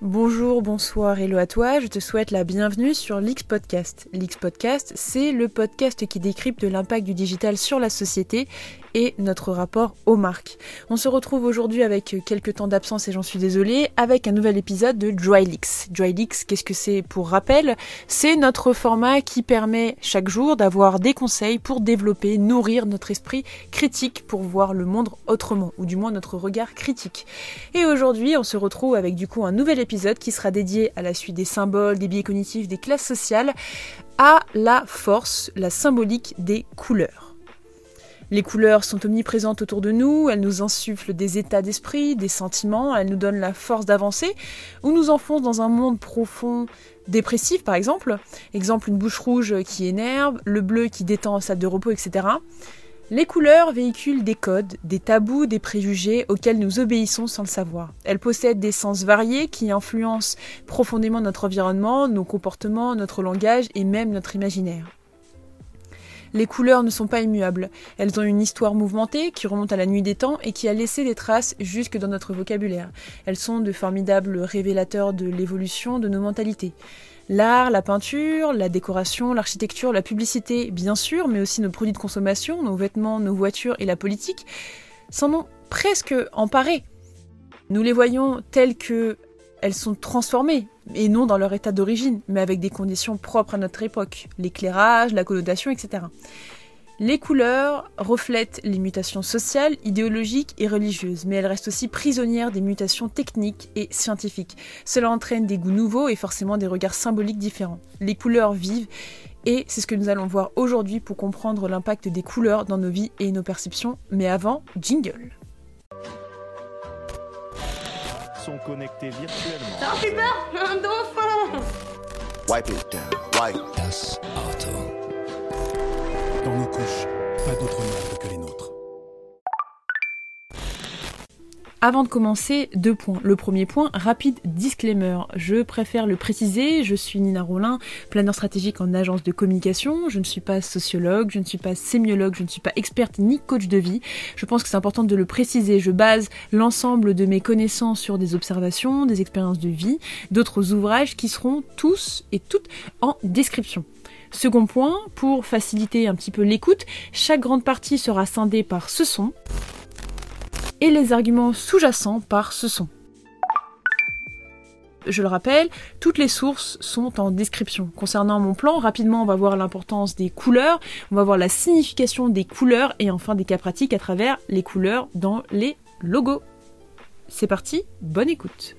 Bonjour, bonsoir, hello à toi, je te souhaite la bienvenue sur l'X Podcast. L'X Podcast, c'est le podcast qui décrypte l'impact du digital sur la société et notre rapport aux marques. On se retrouve aujourd'hui avec quelques temps d'absence et j'en suis désolée, avec un nouvel épisode de DryLeaks. DryLeaks, qu'est-ce que c'est pour rappel? C'est notre format qui permet chaque jour d'avoir des conseils pour développer, nourrir notre esprit critique pour voir le monde autrement, ou du moins notre regard critique. Et aujourd'hui, on se retrouve avec du coup un nouvel épisode épisode qui sera dédié à la suite des symboles, des biais cognitifs, des classes sociales, à la force, la symbolique des couleurs. Les couleurs sont omniprésentes autour de nous, elles nous insufflent des états d'esprit, des sentiments, elles nous donnent la force d'avancer, ou nous enfoncent dans un monde profond, dépressif par exemple, exemple une bouche rouge qui énerve, le bleu qui détend en salle de repos, etc. Les couleurs véhiculent des codes, des tabous, des préjugés auxquels nous obéissons sans le savoir. Elles possèdent des sens variés qui influencent profondément notre environnement, nos comportements, notre langage et même notre imaginaire. Les couleurs ne sont pas immuables. Elles ont une histoire mouvementée qui remonte à la nuit des temps et qui a laissé des traces jusque dans notre vocabulaire. Elles sont de formidables révélateurs de l'évolution de nos mentalités. L'art, la peinture, la décoration, l'architecture, la publicité, bien sûr, mais aussi nos produits de consommation, nos vêtements, nos voitures et la politique, s'en ont presque emparés. Nous les voyons telles que elles sont transformées, et non dans leur état d'origine, mais avec des conditions propres à notre époque, l'éclairage, la connotation, etc. Les couleurs reflètent les mutations sociales, idéologiques et religieuses, mais elles restent aussi prisonnières des mutations techniques et scientifiques. Cela entraîne des goûts nouveaux et forcément des regards symboliques différents. Les couleurs vivent et c'est ce que nous allons voir aujourd'hui pour comprendre l'impact des couleurs dans nos vies et nos perceptions. Mais avant, jingle. Sont connectés virtuellement. Ça fait peur Un dauphin Wipe it down. Wipe. Das Auto. Avant de commencer, deux points. Le premier point, rapide disclaimer. Je préfère le préciser, je suis Nina Rollin, planeur stratégique en agence de communication. Je ne suis pas sociologue, je ne suis pas sémiologue, je ne suis pas experte ni coach de vie. Je pense que c'est important de le préciser. Je base l'ensemble de mes connaissances sur des observations, des expériences de vie, d'autres ouvrages qui seront tous et toutes en description. Second point, pour faciliter un petit peu l'écoute, chaque grande partie sera scindée par ce son et les arguments sous-jacents par ce son. Je le rappelle, toutes les sources sont en description. Concernant mon plan, rapidement on va voir l'importance des couleurs, on va voir la signification des couleurs et enfin des cas pratiques à travers les couleurs dans les logos. C'est parti, bonne écoute.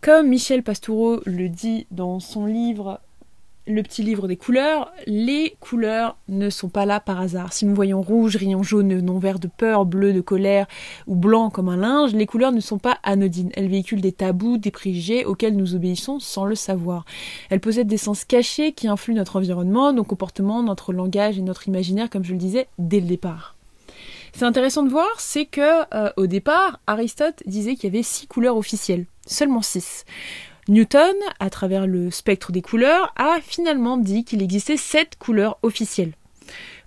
Comme Michel Pastoureau le dit dans son livre le petit livre des couleurs, les couleurs ne sont pas là par hasard. Si nous voyons rouge, rayon jaune, non vert de peur, bleu de colère ou blanc comme un linge, les couleurs ne sont pas anodines. Elles véhiculent des tabous, des préjugés auxquels nous obéissons sans le savoir. Elles possèdent des sens cachés qui influent notre environnement, nos comportements, notre langage et notre imaginaire, comme je le disais dès le départ. C'est intéressant de voir, c'est que euh, au départ, Aristote disait qu'il y avait six couleurs officielles, seulement six. Newton, à travers le spectre des couleurs, a finalement dit qu'il existait sept couleurs officielles.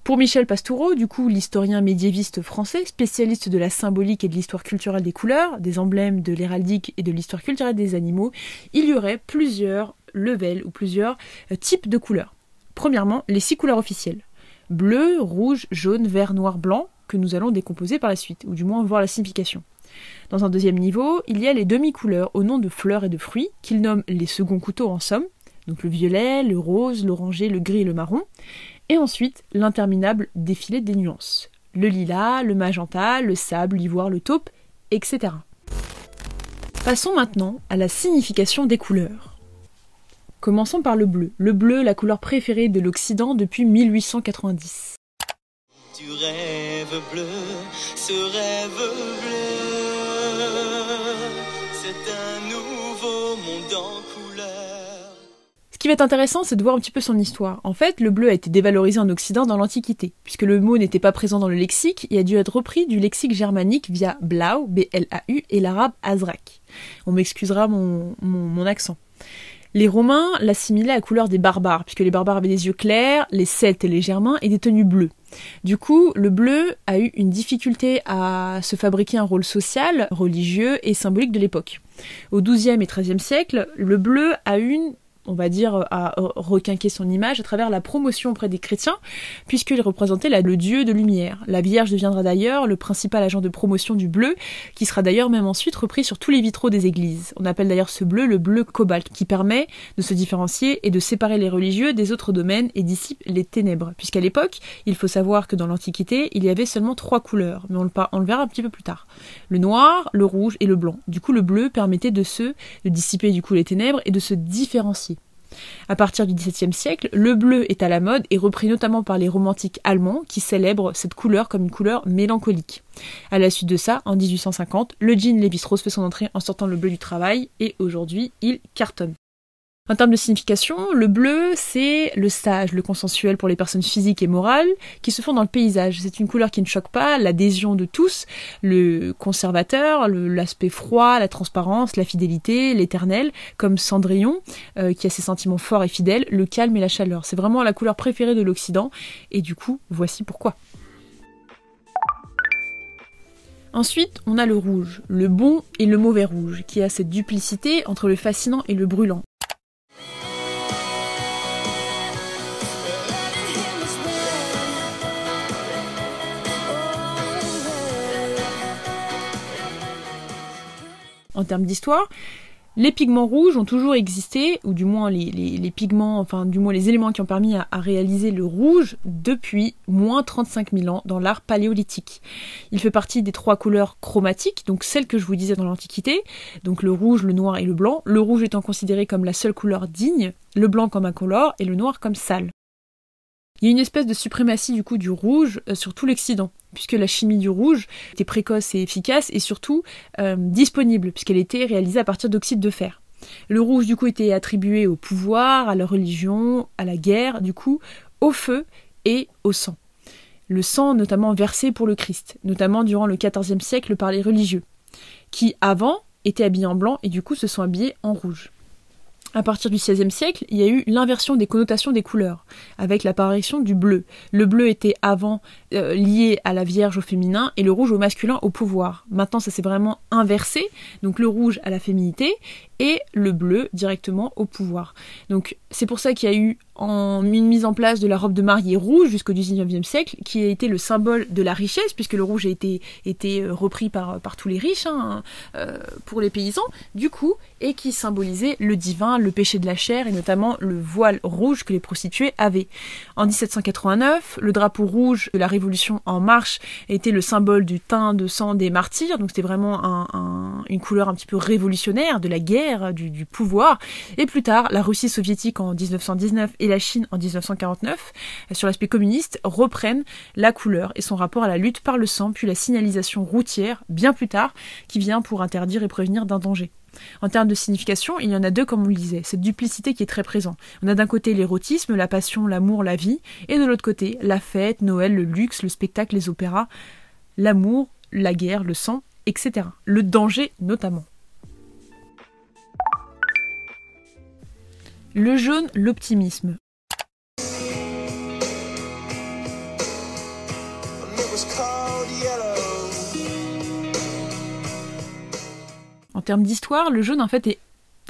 Pour Michel Pastoureau, du coup l'historien médiéviste français, spécialiste de la symbolique et de l'histoire culturelle des couleurs, des emblèmes, de l'héraldique et de l'histoire culturelle des animaux, il y aurait plusieurs levels ou plusieurs euh, types de couleurs. Premièrement, les six couleurs officielles. Bleu, rouge, jaune, vert, noir, blanc, que nous allons décomposer par la suite, ou du moins voir la signification. Dans un deuxième niveau, il y a les demi-couleurs au nom de fleurs et de fruits, qu'il nomme les seconds couteaux en somme, donc le violet, le rose, l'oranger, le gris et le marron, et ensuite l'interminable défilé des nuances, le lilas, le magenta, le sable, l'ivoire, le taupe, etc. Passons maintenant à la signification des couleurs. Commençons par le bleu. Le bleu, la couleur préférée de l'Occident depuis 1890. Ce qui va être intéressant, c'est de voir un petit peu son histoire. En fait, le bleu a été dévalorisé en Occident dans l'Antiquité, puisque le mot n'était pas présent dans le lexique et a dû être repris du lexique germanique via blau, B-L-A-U, et l'arabe azrak. On m'excusera mon accent. Les Romains l'assimilaient à la couleur des barbares, puisque les barbares avaient des yeux clairs, les Celtes et les Germains et des tenues bleues. Du coup, le bleu a eu une difficulté à se fabriquer un rôle social, religieux et symbolique de l'époque. Au XIIe et XIIIe siècle, le bleu a eu une on va dire, à requinquer son image à travers la promotion auprès des chrétiens, puisqu'il représentait le dieu de lumière. La Vierge deviendra d'ailleurs le principal agent de promotion du bleu, qui sera d'ailleurs même ensuite repris sur tous les vitraux des églises. On appelle d'ailleurs ce bleu le bleu cobalt, qui permet de se différencier et de séparer les religieux des autres domaines et dissipe les ténèbres. Puisqu'à l'époque, il faut savoir que dans l'Antiquité, il y avait seulement trois couleurs, mais on le, verra un petit peu plus tard. Le noir, le rouge et le blanc. Du coup, le bleu permettait de se de dissiper du coup les ténèbres et de se différencier. À partir du XVIIe siècle, le bleu est à la mode et repris notamment par les romantiques allemands qui célèbrent cette couleur comme une couleur mélancolique. À la suite de ça, en 1850, le jean Lévi-Strauss fait son entrée en sortant le bleu du travail et aujourd'hui il cartonne. En termes de signification, le bleu, c'est le sage, le consensuel pour les personnes physiques et morales qui se font dans le paysage. C'est une couleur qui ne choque pas, l'adhésion de tous, le conservateur, l'aspect froid, la transparence, la fidélité, l'éternel, comme Cendrillon, euh, qui a ses sentiments forts et fidèles, le calme et la chaleur. C'est vraiment la couleur préférée de l'Occident, et du coup, voici pourquoi. Ensuite, on a le rouge, le bon et le mauvais rouge, qui a cette duplicité entre le fascinant et le brûlant. En termes d'histoire. Les pigments rouges ont toujours existé, ou du moins les, pigments, enfin du moins les éléments qui ont permis à, réaliser le rouge depuis moins 35 000 ans dans l'art paléolithique. Il fait partie des trois couleurs chromatiques, donc celles que je vous disais dans l'Antiquité, donc le rouge, le noir et le blanc, le rouge étant considéré comme la seule couleur digne, le blanc comme incolore et le noir comme sale. Il y a une espèce de suprématie du coup du rouge euh, sur tout l'Occident, puisque la chimie du rouge était précoce et efficace et surtout euh, disponible, puisqu'elle était réalisée à partir d'oxyde de fer. Le rouge du coup était attribué au pouvoir, à la religion, à la guerre, du coup au feu et au sang. Le sang notamment versé pour le Christ, notamment durant le XIVe siècle par les religieux, qui avant étaient habillés en blanc et du coup se sont habillés en rouge à partir du XVIe siècle, il y a eu l'inversion des connotations des couleurs, avec l'apparition du bleu. Le bleu était avant euh, lié à la Vierge au féminin et le rouge au masculin au pouvoir. Maintenant, ça s'est vraiment inversé, donc le rouge à la féminité et le bleu directement au pouvoir. Donc c'est pour ça qu'il y a eu en, une mise en place de la robe de mariée rouge jusqu'au XIXe siècle, qui a été le symbole de la richesse, puisque le rouge a été, été euh, repris par, par tous les riches hein, euh, pour les paysans, du coup, et qui symbolisait le divin, le péché de la chair, et notamment le voile rouge que les prostituées avaient. En 1789, le drapeau rouge de la Révolution en marche était le symbole du teint de sang des martyrs, donc c'était vraiment une couleur un petit peu révolutionnaire de la guerre, du, du pouvoir. Et plus tard, la Russie soviétique en 1919 et la Chine en 1949, sur l'aspect communiste, reprennent la couleur et son rapport à la lutte par le sang, puis la signalisation routière, bien plus tard, qui vient pour interdire et prévenir d'un danger. En termes de signification, il y en a deux comme on le disait, cette duplicité qui est très présente. On a d'un côté l'érotisme, la passion, l'amour, la vie, et de l'autre côté la fête, Noël, le luxe, le spectacle, les opéras, l'amour, la guerre, le sang, etc. Le danger notamment. Le jaune, l'optimisme. Termes d'histoire, le jaune en fait est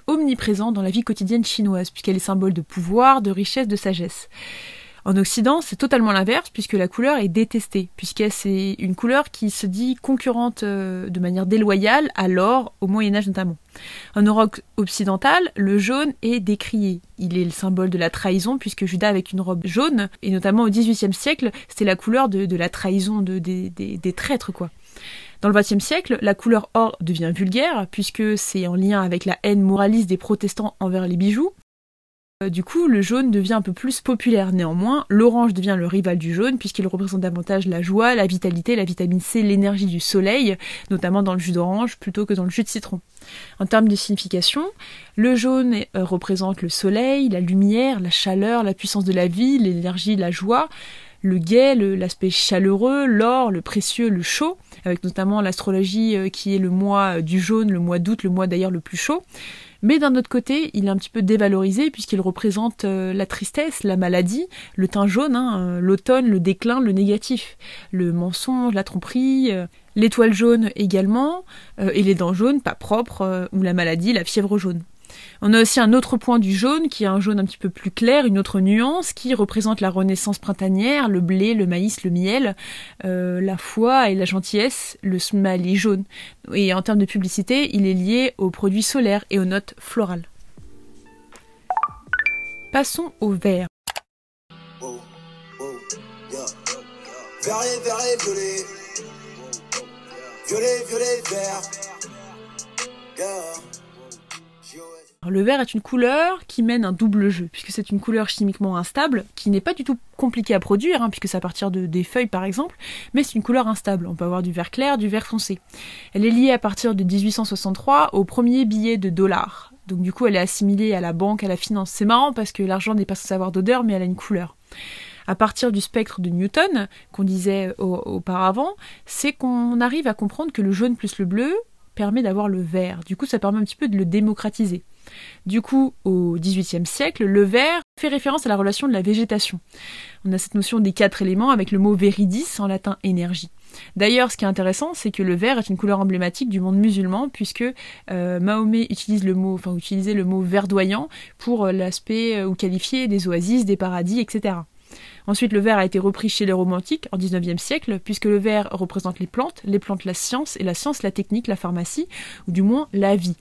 omniprésent dans la vie quotidienne chinoise, puisqu'elle est symbole de pouvoir, de richesse, de sagesse. En Occident, c'est totalement l'inverse, puisque la couleur est détestée, puisque c'est une couleur qui se dit concurrente euh, de manière déloyale à l'or, au Moyen Âge notamment. En Europe occidentale, le jaune est décrié. Il est le symbole de la trahison, puisque Judas avec une robe jaune, et notamment au XVIIIe siècle, c'était la couleur de, la trahison de, des, des traîtres, quoi. Dans le XXe siècle, la couleur or devient vulgaire, puisque c'est en lien avec la haine moraliste des protestants envers les bijoux. Euh, du coup, le jaune devient un peu plus populaire. Néanmoins, l'orange devient le rival du jaune puisqu'il représente davantage la joie, la vitalité, la vitamine C, l'énergie du soleil, notamment dans le jus d'orange plutôt que dans le jus de citron. En termes de signification, le jaune euh, représente le soleil, la lumière, la chaleur, la puissance de la vie, l'énergie, la joie. Le gai, l'aspect chaleureux, l'or, le précieux, le chaud, avec notamment l'astrologie euh, qui est le mois euh, du jaune, le mois d'août, le mois d'ailleurs le plus chaud. Mais d'un autre côté, il est un petit peu dévalorisé puisqu'il représente euh, la tristesse, la maladie, le teint jaune, hein, l'automne, le déclin, le négatif, le mensonge, la tromperie, l'étoile jaune également, et les dents jaunes, pas propres, ou la maladie, la fièvre jaune. On a aussi un autre point du jaune, qui est un jaune un petit peu plus clair, une autre nuance, qui représente la renaissance printanière, le blé, le maïs, le miel, euh, la foi et la gentillesse, le smiley jaune. Et en termes de publicité, il est lié aux produits solaires et aux notes florales. Passons au vert. Vert. Le vert est une couleur qui mène un double jeu, puisque c'est une couleur chimiquement instable, qui n'est pas du tout compliquée à produire, hein, puisque c'est à partir de, des feuilles par exemple, mais c'est une couleur instable. On peut avoir du vert clair, du vert foncé. Elle est liée à partir de 1863 au premier billet de dollar. Donc du coup, elle est assimilée à la banque, à la finance. C'est marrant parce que l'argent n'est pas censé avoir d'odeur, mais elle a une couleur. À partir du spectre de Newton, qu'on disait au- auparavant, c'est qu'on arrive à comprendre que le jaune plus le bleu permet d'avoir le vert. Du coup, ça permet un petit peu de le démocratiser. Du coup, au XVIIIe siècle, le vert fait référence à la relation de la végétation. On a cette notion des quatre éléments avec le mot veridis en latin énergie. D'ailleurs, ce qui est intéressant, c'est que le vert est une couleur emblématique du monde musulman, puisque euh, Mahomet utilise le mot, enfin utilisait le mot verdoyant pour euh, l'aspect euh, ou qualifier des oasis, des paradis, etc. Ensuite, le vert a été repris chez les romantiques en 19e siècle, puisque le vert représente les plantes, les plantes la science, et la science la technique, la pharmacie, ou du moins la vie.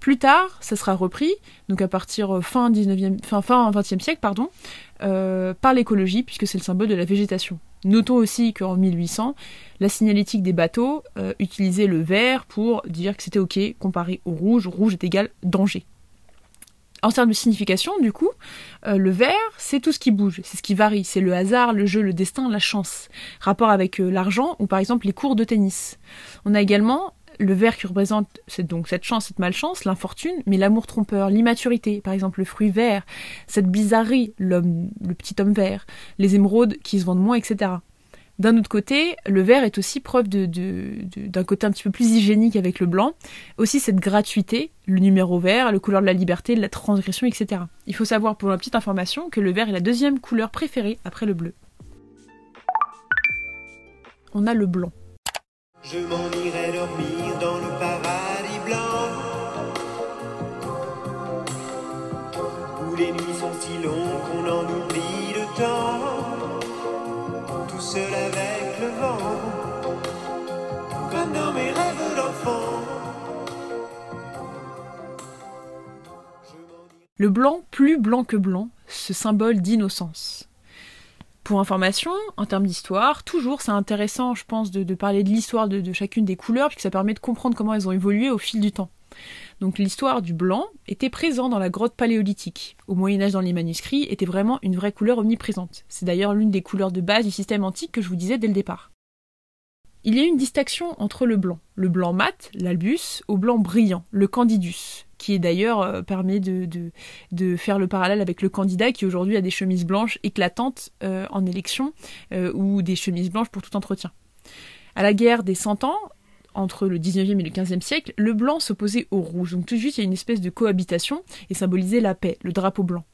Plus tard, ça sera repris, donc à partir euh, fin 19e, fin, fin 20e siècle, pardon, euh, par l'écologie, puisque c'est le symbole de la végétation. Notons aussi qu'en 1800, la signalétique des bateaux euh, utilisait le vert pour dire que c'était ok comparé au rouge. Rouge est égal danger. En termes de signification, du coup, euh, le vert, c'est tout ce qui bouge, c'est ce qui varie, c'est le hasard, le jeu, le destin, la chance. Rapport avec euh, l'argent ou par exemple les cours de tennis. On a également le vert qui représente c'est donc cette chance, cette malchance, l'infortune, mais l'amour trompeur, l'immaturité, par exemple le fruit vert, cette bizarrerie, l'homme, le petit homme vert, les émeraudes qui se vendent moins, etc. D'un autre côté, le vert est aussi preuve d'un côté un petit peu plus hygiénique avec le blanc, aussi cette gratuité, le numéro vert, le couleur de la liberté, de la transgression, etc. Il faut savoir pour la petite information que le vert est la deuxième couleur préférée après le bleu. On a le blanc. Je m'en irai dormir dans le paradis blanc Le blanc, plus blanc que blanc, ce symbole d'innocence. Pour information, en termes d'histoire, toujours c'est intéressant, je pense, de, parler de l'histoire de, chacune des couleurs, puisque ça permet de comprendre comment elles ont évolué au fil du temps. Donc l'histoire du blanc était présent dans la grotte paléolithique. Au Moyen Âge dans les manuscrits, était vraiment une vraie couleur omniprésente. C'est d'ailleurs l'une des couleurs de base du système antique que je vous disais dès le départ. Il y a une distinction entre le blanc, le blanc mat, l'albus, au blanc brillant, le candidus, qui est d'ailleurs euh, permet de, faire le parallèle avec le candidat qui aujourd'hui a des chemises blanches éclatantes euh, en élection euh, ou des chemises blanches pour tout entretien. À la guerre des Cent Ans, entre le 19e et le 15e siècle, le blanc s'opposait au rouge. Donc tout de suite, il y a une espèce de cohabitation et symbolisait la paix, le drapeau blanc.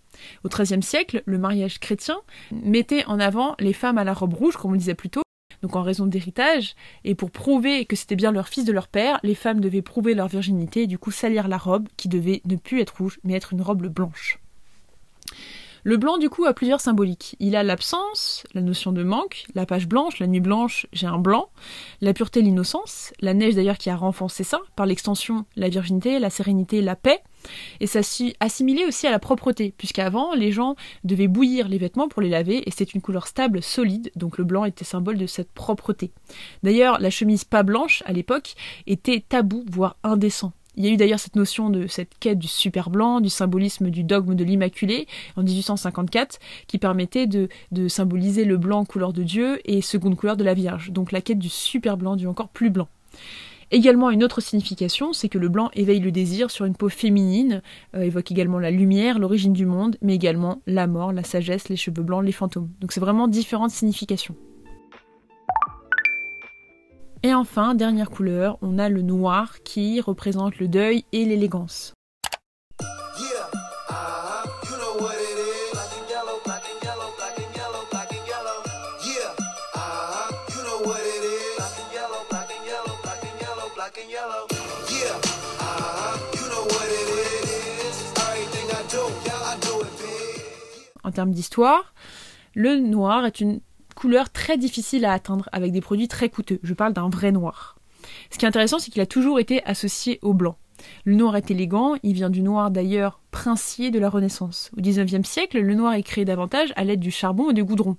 Au XIIIe siècle, le mariage chrétien mettait en avant les femmes à la robe rouge, comme on le disait plus tôt, donc en raison d'héritage, et pour prouver que c'était bien leur fils de leur père, les femmes devaient prouver leur virginité et du coup salir la robe, qui devait ne plus être rouge, mais être une robe blanche. Le blanc, du coup, a plusieurs symboliques. Il a l'absence, la notion de manque, la page blanche, la nuit blanche, j'ai un blanc, la pureté, l'innocence, la neige d'ailleurs qui a renforcé ça, par l'extension, la virginité, la sérénité, la paix, et ça s'y assimilait aussi à la propreté, puisqu'avant, les gens devaient bouillir les vêtements pour les laver, et c'est une couleur stable, solide, donc le blanc était symbole de cette propreté. D'ailleurs, la chemise pas blanche, à l'époque, était tabou, voire indécent. Il y a eu d'ailleurs cette notion de cette quête du super blanc, du symbolisme du dogme de l'Immaculée en 1854, qui permettait de symboliser le blanc couleur de Dieu et seconde couleur de la Vierge. Donc la quête du super blanc, du encore plus blanc. Également une autre signification, c'est que le blanc éveille le désir sur une peau féminine, euh, évoque également la lumière, l'origine du monde, mais également la mort, la sagesse, les cheveux blancs, les fantômes. Donc c'est vraiment différentes significations. Et enfin, dernière couleur, on a le noir qui représente le deuil et l'élégance. En termes d'histoire, le noir est une couleur très difficile à atteindre avec des produits très coûteux. Je parle d'un vrai noir. Ce qui est intéressant, c'est qu'il a toujours été associé au blanc. Le noir est élégant, il vient du noir d'ailleurs princier de la Renaissance. Au XIXe siècle, le noir est créé davantage à l'aide du charbon et du goudron.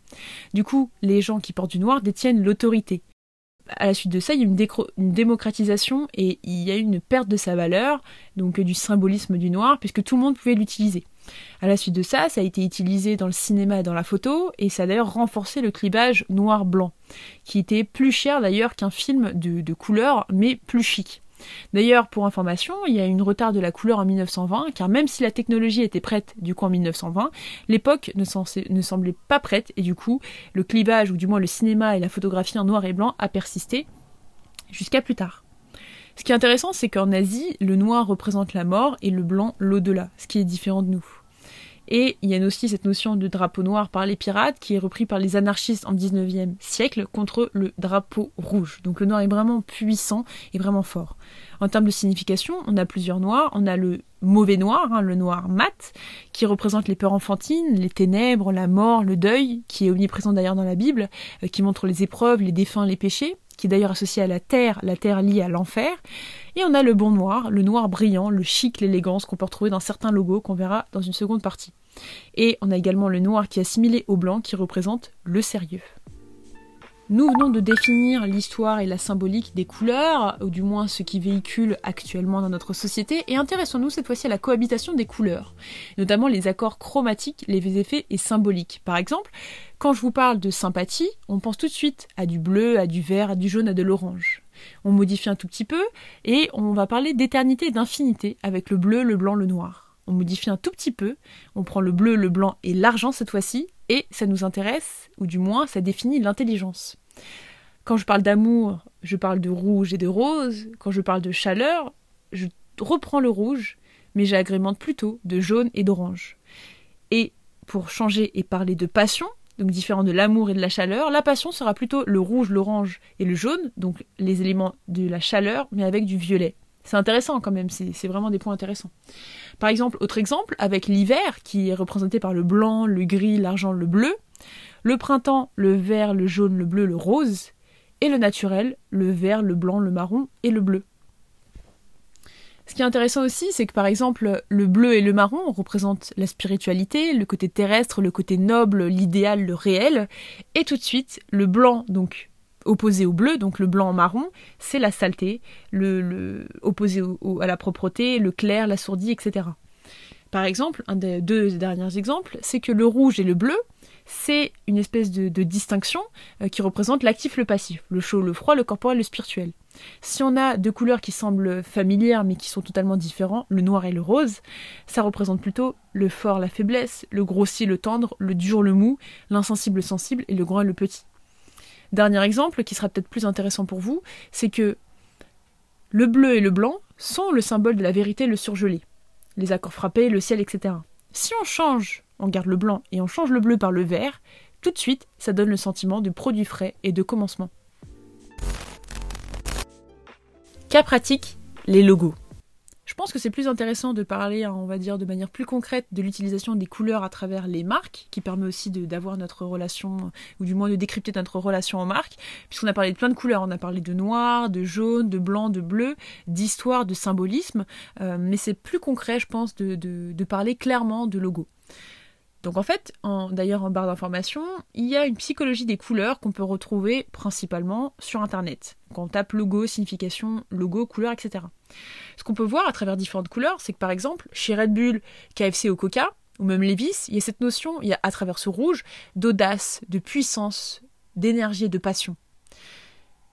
Du coup, les gens qui portent du noir détiennent l'autorité. À la suite de ça, il y a une, une démocratisation et il y a une perte de sa valeur, donc euh, du symbolisme du noir, puisque tout le monde pouvait l'utiliser. À la suite de ça, ça a été utilisé dans le cinéma et dans la photo, et ça a d'ailleurs renforcé le clivage noir-blanc, qui était plus cher d'ailleurs qu'un film de, couleur, mais plus chic. D'ailleurs, pour information, il y a eu une retard de la couleur en 1920, car même si la technologie était prête du coup en 1920, l'époque ne, ne semblait pas prête, et du coup, le clivage, ou du moins le cinéma et la photographie en noir et blanc, a persisté jusqu'à plus tard. Ce qui est intéressant, c'est qu'en Asie, le noir représente la mort et le blanc l'au-delà, ce qui est différent de nous. Et il y a aussi cette notion de drapeau noir par les pirates qui est repris par les anarchistes en 19e siècle contre le drapeau rouge. Donc le noir est vraiment puissant et vraiment fort. En termes de signification, on a plusieurs noirs. On a le mauvais noir, hein, le noir mat, qui représente les peurs enfantines, les ténèbres, la mort, le deuil, qui est omniprésent d'ailleurs dans la Bible, euh, qui montre les épreuves, les défunts, les péchés, qui est d'ailleurs associé à la terre, la terre liée à l'enfer. Et on a le bon noir, le noir brillant, le chic, l'élégance qu'on peut retrouver dans certains logos qu'on verra dans une seconde partie. Et on a également le noir qui est assimilé au blanc qui représente le sérieux. Nous venons de définir l'histoire et la symbolique des couleurs, ou du moins ce qui véhicule actuellement dans notre société, et intéressons-nous cette fois-ci à la cohabitation des couleurs, notamment les accords chromatiques, les effets et symboliques. Par exemple, quand je vous parle de sympathie, on pense tout de suite à du bleu, à du vert, à du jaune, à de l'orange. On modifie un tout petit peu, et on va parler d'éternité et d'infinité avec le bleu, le blanc, le noir. On modifie un tout petit peu, on prend le bleu, le blanc et l'argent cette fois-ci, et ça nous intéresse, ou du moins ça définit l'intelligence. Quand je parle d'amour, je parle de rouge et de rose. Quand je parle de chaleur, je reprends le rouge, mais j'agrémente plutôt de jaune et d'orange. Et pour changer et parler de passion, donc différent de l'amour et de la chaleur, la passion sera plutôt le rouge, l'orange et le jaune, donc les éléments de la chaleur, mais avec du violet. C'est intéressant quand même, c'est vraiment des points intéressants. Par exemple, autre exemple, avec l'hiver, qui est représenté par le blanc, le gris, l'argent, le bleu, le printemps, le vert, le jaune, le bleu, le rose, et le naturel, le vert, le blanc, le marron et le bleu. Ce qui est intéressant aussi, c'est que par exemple, le bleu et le marron représentent la spiritualité, le côté terrestre, le côté noble, l'idéal, le réel, et tout de suite, le blanc, donc opposé au bleu, donc le blanc marron, c'est la saleté, le, opposé au- au- à la propreté, le clair, la sourdie, etc. Par exemple, un des deux derniers exemples, c'est que le rouge et le bleu, c'est une espèce de, distinction euh, qui représente l'actif, le passif, le chaud, le froid, le corporel, le spirituel. Si on a deux couleurs qui semblent familières mais qui sont totalement différents, le noir et le rose, ça représente plutôt le fort, la faiblesse, le grossier, le tendre, le dur, le mou, l'insensible, le sensible et le grand et le petit. Dernier exemple qui sera peut-être plus intéressant pour vous, c'est que le bleu et le blanc sont le symbole de la vérité, le surgelé, les accords frappés, le ciel, etc. Si on change, on garde le blanc et on change le bleu par le vert, tout de suite, ça donne le sentiment de produit frais et de commencement. Cas pratique, les logos. Je pense que c'est plus intéressant de parler, hein, on va dire, de manière plus concrète de l'utilisation des couleurs à travers les marques, qui permet aussi d'avoir notre relation, ou du moins de décrypter notre relation aux marques, puisqu'on a parlé de plein de couleurs, on a parlé de noir, de jaune, de blanc, de bleu, d'histoire, de symbolisme, euh, mais c'est plus concret, je pense, de parler clairement de logo. Donc en fait, d'ailleurs en barre d'information, il y a une psychologie des couleurs qu'on peut retrouver principalement sur Internet. Quand on tape logo, signification, logo, couleur, etc. Ce qu'on peut voir à travers différentes couleurs, c'est que par exemple, chez Red Bull, KFC ou Coca, ou même Levis, il y a cette notion, il y a à travers ce rouge, d'audace, de puissance, d'énergie et de passion.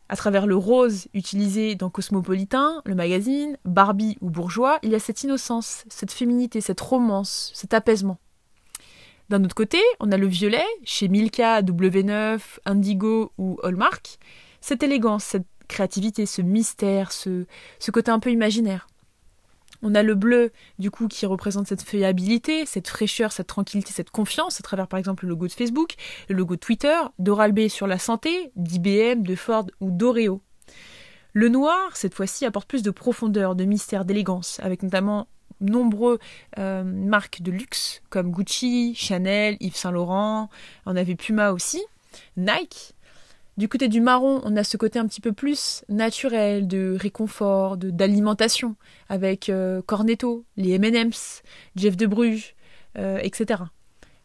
À travers le rose utilisé dans Cosmopolitain, le magazine, Barbie ou Bourgeois, il y a cette innocence, cette féminité, cette romance, cet apaisement. D'un autre côté, on a le violet, chez Milka, W9, Indigo ou Hallmark, cette élégance, cette créativité, ce mystère, ce, côté un peu imaginaire. On a le bleu, du coup, qui représente cette feuillabilité, cette fraîcheur, cette tranquillité, cette confiance, à travers par exemple le logo de Facebook, le logo de Twitter, d'Oral-B sur la santé, d'IBM, de Ford ou d'Oreo. Le noir, cette fois-ci, apporte plus de profondeur, de mystère, d'élégance, avec notamment nombreux euh, marques de luxe comme Gucci, Chanel, Yves Saint Laurent, on avait Puma aussi, Nike. Du côté du marron, on a ce côté un petit peu plus naturel, de réconfort, de d'alimentation, avec euh, Cornetto, les M&M's, Jeff de Bruges, euh, etc.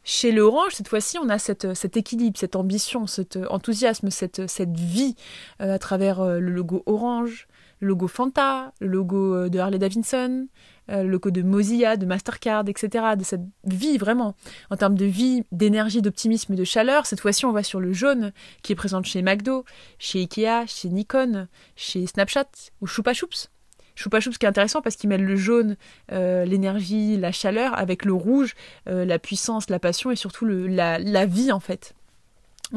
Chez le orange, cette fois-ci, on a cette, cet équilibre, cette ambition, cet enthousiasme, cette, cette vie à travers le logo orange, logo Fanta, le logo euh, de Harley Davidson, euh, le logo de Mozilla, de Mastercard, etc. De cette vie vraiment, en termes de vie, d'énergie, d'optimisme, de chaleur. Cette fois-ci, on va sur le jaune qui est présent chez McDo, chez Ikea, chez Nikon, chez Snapchat ou Choupa Choups. Choupa Choups qui est intéressant parce qu'il mêle le jaune, euh, l'énergie, la chaleur, avec le rouge, la puissance, la passion et surtout la vie en fait.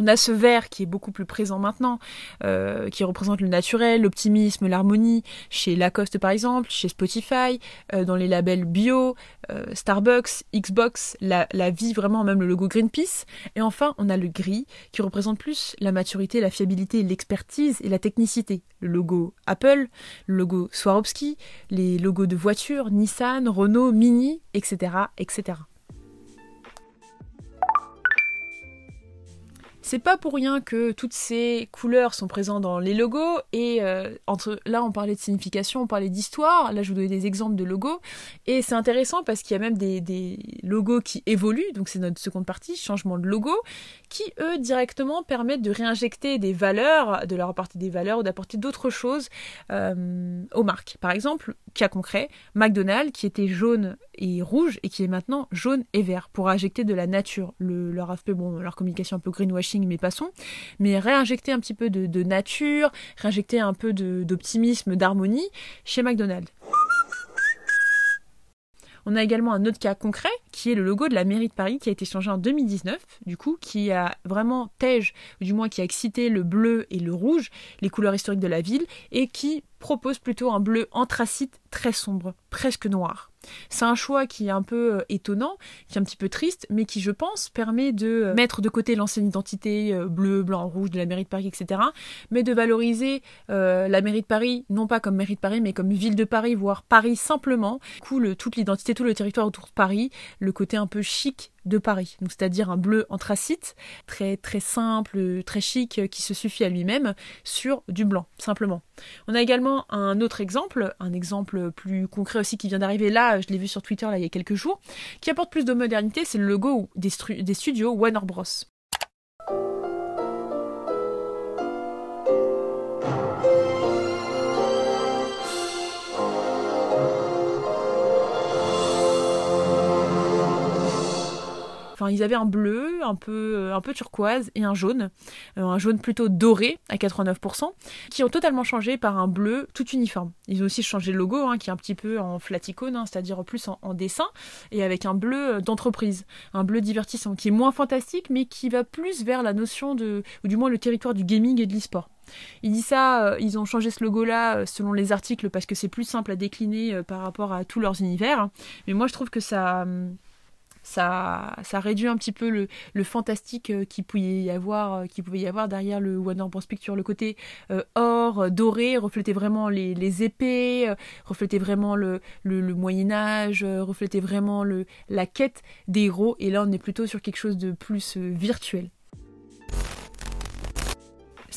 On a ce vert qui est beaucoup plus présent maintenant, euh, qui représente le naturel, l'optimisme, l'harmonie, chez Lacoste par exemple, chez Spotify, euh, dans les labels bio, euh, Starbucks, Xbox, la, vie vraiment, même le logo Greenpeace. Et enfin, on a le gris qui représente plus la maturité, la fiabilité, l'expertise et la technicité. Le logo Apple, le logo Swarovski, les logos de voitures, Nissan, Renault, Mini, etc., etc. C'est pas pour rien que toutes ces couleurs sont présentes dans les logos et euh, entre là on parlait de signification, on parlait d'histoire, là je vous donnais des exemples de logos et c'est intéressant parce qu'il y a même des, logos qui évoluent, donc c'est notre seconde partie, changement de logo, qui eux directement permettent de réinjecter des valeurs, de leur apporter des valeurs ou d'apporter d'autres choses euh, aux marques. Par exemple, cas concret, McDonald's qui était jaune et rouge et qui est maintenant jaune et vert pour injecter de la nature. Le, leur aspect, bon, leur communication un peu greenwashing, mais passons. Mais réinjecter un petit peu de, nature, réinjecter un peu d'optimisme, d'harmonie chez McDonald's. On a également un autre cas concret qui est le logo de la mairie de Paris qui a été changé en 2019, du coup, qui a vraiment tège, ou du moins qui a excité le bleu et le rouge, les couleurs historiques de la ville, et qui propose plutôt un bleu anthracite très sombre, presque noir. C'est un choix qui est un peu euh, étonnant, qui est un petit peu triste, mais qui, je pense, permet de euh, mettre de côté l'ancienne identité euh, bleu, blanc, rouge de la mairie de Paris, etc., mais de valoriser la mairie de Paris, non pas comme mairie de Paris, mais comme ville de Paris, voire Paris simplement. Du coup, toute l'identité, tout le territoire autour de Paris, le côté un peu chic de Paris. C'est-à-dire un bleu anthracite, très, très simple, très chic, euh, qui se suffit à lui-même, sur du blanc, simplement. On a également un autre exemple, un exemple plus concret aussi qui vient d'arriver là, je l'ai vu sur Twitter il y a quelques jours, qui apporte plus de modernité, c'est le logo des, des studios Warner Bros. Ils avaient un bleu, un peu, euh, un peu turquoise et un jaune, euh, un jaune plutôt doré à 89%, qui ont totalement changé par un bleu tout uniforme. Ils ont aussi changé le logo, hein, qui est un petit peu en flaticone, hein, c'est-à-dire plus en, dessin, et avec un bleu euh, d'entreprise, un bleu divertissant, qui est moins fantastique, mais qui va plus vers la notion de, ou du moins le territoire du gaming et de l'e-sport. Il dit ça, ils ont changé ce logo-là selon les articles parce que c'est plus simple à décliner par rapport à tous leurs univers. hein. Mais moi, je trouve que ça, hum, ça, réduit un petit peu le, fantastique euh, qu'il pouvait y avoir, euh, qu'il pouvait y avoir derrière le Warner Bros Picture, le côté euh, or, doré, reflétait vraiment les, épées, reflétait vraiment le, Moyen Âge, reflétait vraiment le, la quête des héros. Et là, on est plutôt sur quelque chose de plus virtuel.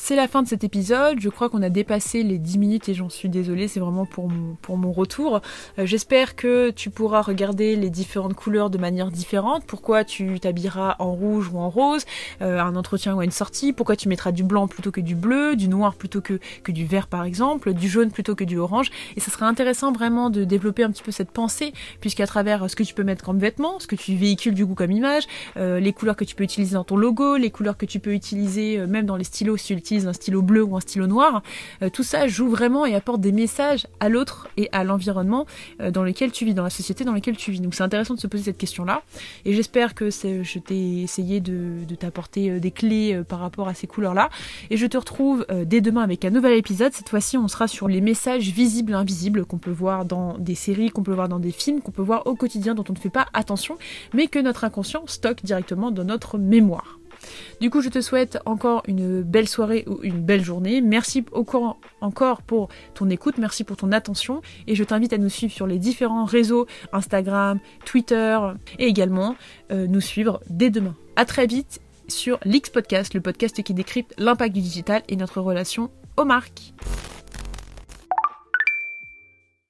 C'est la fin de cet épisode. Je crois qu'on a dépassé les 10 minutes et j'en suis désolée. C'est vraiment pour mon, retour. Euh, J'espère que tu pourras regarder les différentes couleurs de manière différente. Pourquoi tu t'habilleras en rouge ou en rose, euh, un entretien ou à une sortie? Pourquoi tu mettras du blanc plutôt que du bleu, du noir plutôt que, du vert par exemple, du jaune plutôt que du orange? Et ça serait intéressant vraiment de développer un petit peu cette pensée, puisqu'à travers ce que tu peux mettre comme vêtements, ce que tu véhicules du coup comme image, euh, les couleurs que tu peux utiliser dans ton logo, les couleurs que tu peux utiliser euh, même dans les stylos si tu utilises un stylo bleu ou un stylo noir. Euh, tout ça joue vraiment et apporte des messages à l'autre et à l'environnement euh, dans lequel tu vis, dans la société dans laquelle tu vis. Donc c'est intéressant de se poser cette question-là. Et j'espère que je t'ai essayé de, de t'apporter euh, des clés par rapport à ces couleurs-là. Et je te retrouve dès demain avec un nouvel épisode. Cette fois-ci, on sera sur les messages visibles et invisibles qu'on peut voir dans des séries, qu'on peut voir dans des films, qu'on peut voir au quotidien, dont on ne fait pas attention, mais que notre inconscient stocke directement dans notre mémoire. Du coup, je te souhaite encore une belle soirée ou une belle journée. Merci encore, pour ton écoute, merci pour ton attention et je t'invite à nous suivre sur les différents réseaux Instagram, Twitter et également euh, nous suivre dès demain. À très vite sur l'X Podcast, le podcast qui décrypte l'impact du digital et notre relation aux marques.